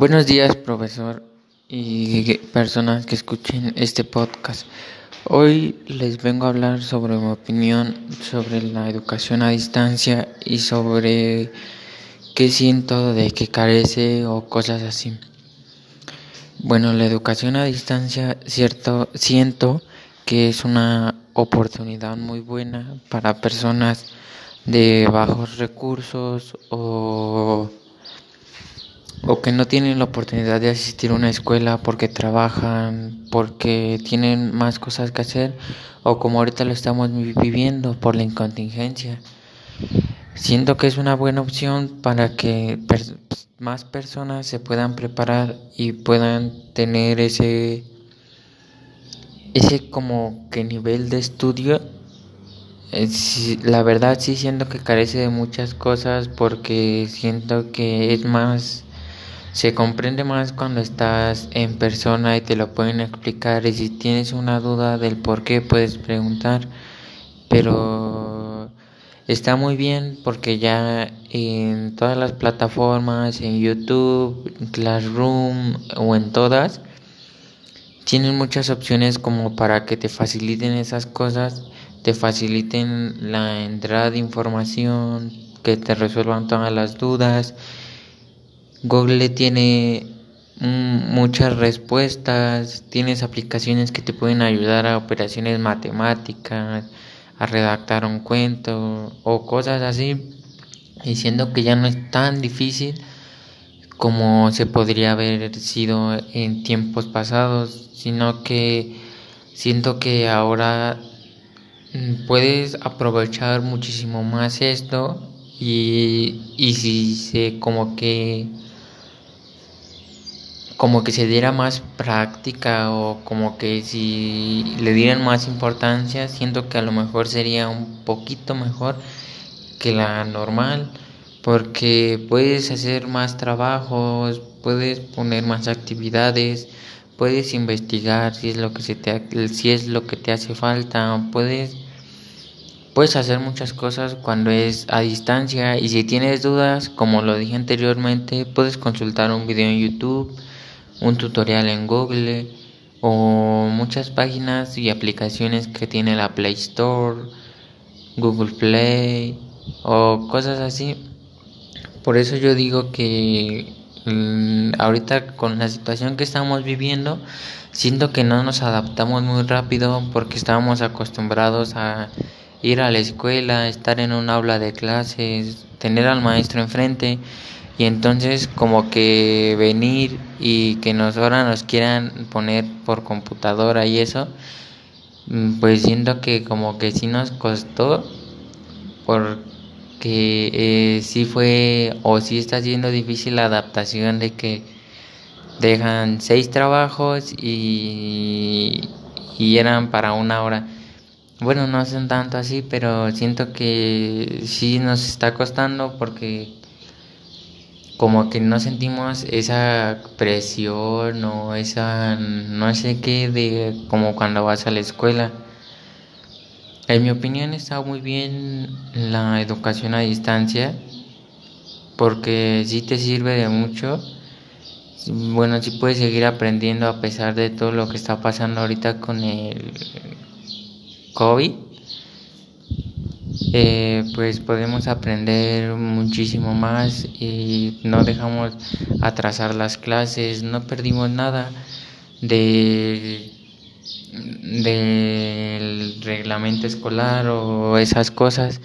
Buenos días, profesor y personas que escuchen este podcast. Hoy les vengo a hablar sobre mi opinión sobre la educación a distancia y sobre qué siento de que carece o cosas así. Bueno, la educación a distancia, cierto, siento que es una oportunidad muy buena para personas de bajos recursos o o que no tienen la oportunidad de asistir a una escuela porque trabajan, porque tienen más cosas que hacer o como ahorita lo estamos viviendo por la incontingencia. Siento que es una buena opción para que más personas se puedan preparar y puedan tener ese ese como que nivel de estudio eh, la verdad sí siento que carece de muchas cosas porque siento que es más se comprende más cuando estás en persona y te lo pueden explicar y si tienes una duda del por qué puedes preguntar, pero está muy bien porque ya en todas las plataformas, en YouTube, Classroom o en todas, tienen muchas opciones como para que te faciliten esas cosas, te faciliten la entrada de información, que te resuelvan todas las dudas Google tiene mm, muchas respuestas, tienes aplicaciones que te pueden ayudar a operaciones matemáticas, a redactar un cuento o cosas así, diciendo que ya no es tan difícil como se podría haber sido en tiempos pasados, sino que siento que ahora mm, puedes aprovechar muchísimo más esto y, y si se como que como que se diera más práctica o como que si le dieran más importancia, siento que a lo mejor sería un poquito mejor que la normal, porque puedes hacer más trabajos, puedes poner más actividades, puedes investigar si es lo que se te si es lo que te hace falta, puedes puedes hacer muchas cosas cuando es a distancia y si tienes dudas, como lo dije anteriormente, puedes consultar un video en YouTube un tutorial en Google o muchas páginas y aplicaciones que tiene la Play Store, Google Play o cosas así. Por eso yo digo que mm, ahorita con la situación que estamos viviendo, siento que no nos adaptamos muy rápido porque estábamos acostumbrados a ir a la escuela, estar en un aula de clases, tener al maestro enfrente y entonces como que venir y que nos ahora nos quieran poner por computadora y eso mm, pues siento que como que sí nos costó porque eh, sí fue o sí está siendo difícil la adaptación de que dejan seis trabajos y, y eran para una hora. Bueno no son tanto así pero siento que sí nos está costando porque como que no sentimos esa presión o esa no sé qué de como cuando vas a la escuela. En mi opinión está muy bien la educación a distancia porque sí te sirve de mucho. Bueno, sí puedes seguir aprendiendo a pesar de todo lo que está pasando ahorita con el COVID eh, pues podemos aprender muchísimo más y no dejamos atrasar las clases, no perdimos nada de del reglamento escolar o esas cosas.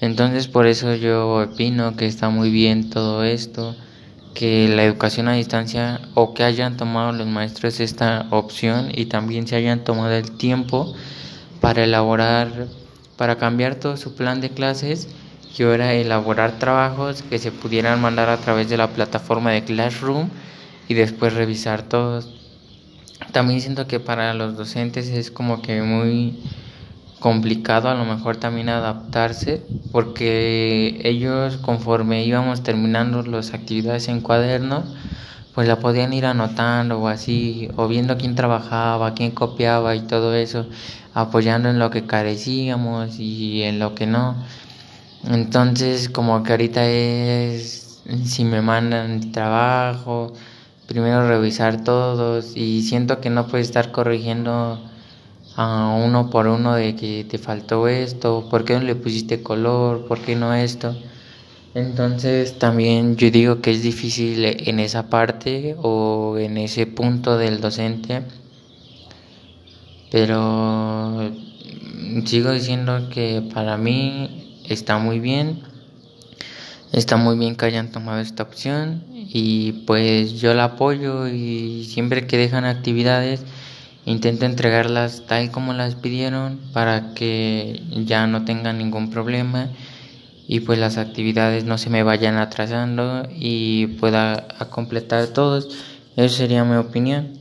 Entonces por eso yo opino que está muy bien todo esto, que la educación a distancia o que hayan tomado los maestros esta opción y también se hayan tomado el tiempo para elaborar para cambiar todo su plan de clases y ahora elaborar trabajos que se pudieran mandar a través de la plataforma de Classroom y después revisar todos. También siento que para los docentes es como que muy complicado a lo mejor también adaptarse porque ellos conforme íbamos terminando las actividades en cuadernos pues la podían ir anotando o así, o viendo quién trabajaba, quién copiaba y todo eso, apoyando en lo que carecíamos y en lo que no. Entonces, como que ahorita es, si me mandan trabajo, primero revisar todos y siento que no puedes estar corrigiendo a uno por uno de que te faltó esto, por qué no le pusiste color, por qué no esto. Entonces también yo digo que es difícil en esa parte o en ese punto del docente, pero sigo diciendo que para mí está muy bien, está muy bien que hayan tomado esta opción y pues yo la apoyo y siempre que dejan actividades intento entregarlas tal como las pidieron para que ya no tengan ningún problema y pues las actividades no se me vayan atrasando y pueda completar todos. Esa sería mi opinión.